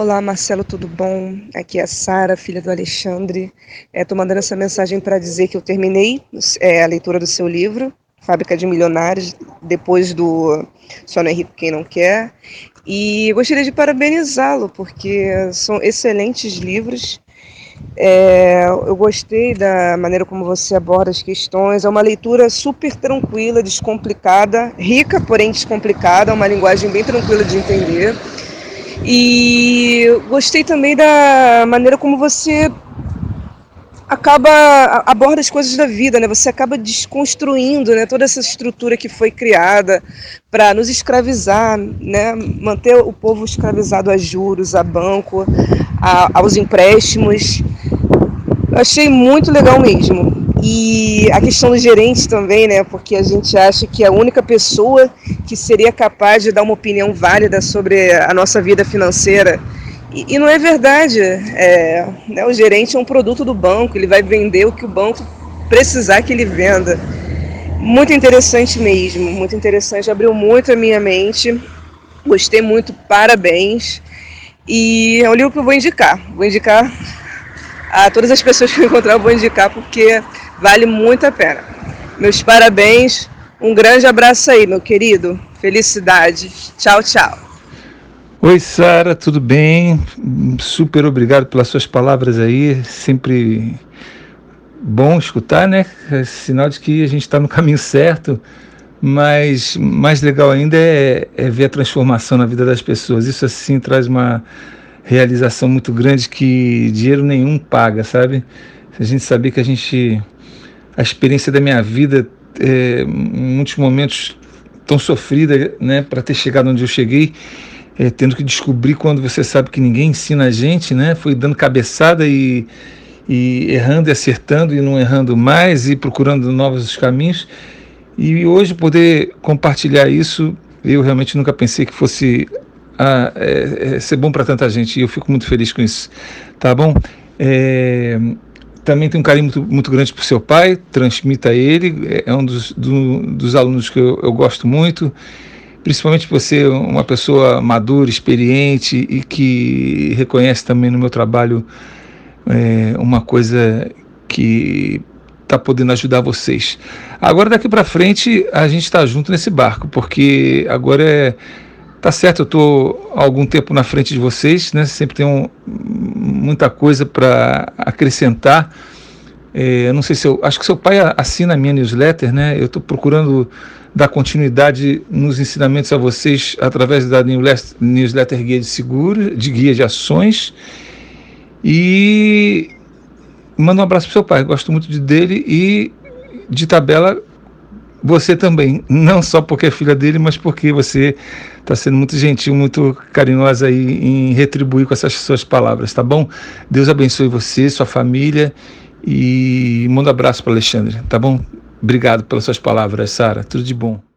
Olá, Marcelo, tudo bom? Aqui é a Sara, filha do Alexandre. Estou é, mandando essa mensagem para dizer que eu terminei é, a leitura do seu livro, Fábrica de Milionários, depois do Só Não é Rico Quem Não Quer. E gostaria de parabenizá-lo, porque são excelentes livros. É, eu gostei da maneira como você aborda as questões. É uma leitura super tranquila, descomplicada, rica, porém descomplicada, uma linguagem bem tranquila de entender. E gostei também da maneira como você acaba aborda as coisas da vida, né? Você acaba desconstruindo, né, toda essa estrutura que foi criada para nos escravizar, né, manter o povo escravizado a juros, a banco, a, aos empréstimos. Eu achei muito legal mesmo. E a questão do gerente também, né? Porque a gente acha que a única pessoa que seria capaz de dar uma opinião válida sobre a nossa vida financeira. E, e não é verdade. É, né, o gerente é um produto do banco, ele vai vender o que o banco precisar que ele venda. Muito interessante mesmo, muito interessante. Abriu muito a minha mente. Gostei muito, parabéns. E é um livro que eu vou indicar. Vou indicar a todas as pessoas que eu encontrar, eu vou indicar porque Vale muito a pena. Meus parabéns, um grande abraço aí, meu querido. Felicidade. Tchau, tchau. Oi, Sara, tudo bem? Super obrigado pelas suas palavras aí. Sempre bom escutar, né? É sinal de que a gente está no caminho certo. Mas mais legal ainda é, é ver a transformação na vida das pessoas. Isso assim traz uma realização muito grande que dinheiro nenhum paga, sabe? A gente saber que a gente a experiência da minha vida, é, muitos momentos tão sofrida, né, para ter chegado onde eu cheguei, é, tendo que descobrir quando você sabe que ninguém ensina a gente, né, foi dando cabeçada e, e errando e acertando e não errando mais e procurando novos caminhos. E hoje poder compartilhar isso, eu realmente nunca pensei que fosse é, é, ser bom para tanta gente e eu fico muito feliz com isso, tá bom? É, também tem um carinho muito, muito grande por seu pai, transmita a ele, é, é um dos, do, dos alunos que eu, eu, gosto muito, principalmente por ser uma pessoa madura, experiente e que reconhece também no meu trabalho é, uma coisa que está podendo ajudar vocês. Agora daqui para frente a gente está junto nesse barco, porque agora é Tá certo, eu estou algum tempo na frente de vocês, né? Sempre tenho muita coisa para acrescentar. É, não sei se eu. Acho que seu pai assina a minha newsletter, né? Eu estou procurando dar continuidade nos ensinamentos a vocês através da newsletter Guia de Seguro, de Guia de Ações. E manda um abraço para seu pai, gosto muito de dele e de tabela você também, não só porque é filha dele, mas porque você está sendo muito gentil, muito carinhosa aí em retribuir com essas suas palavras, tá bom? Deus abençoe você, sua família e manda um abraço para Alexandre, tá bom? Obrigado pelas suas palavras, Sara. Tudo de bom.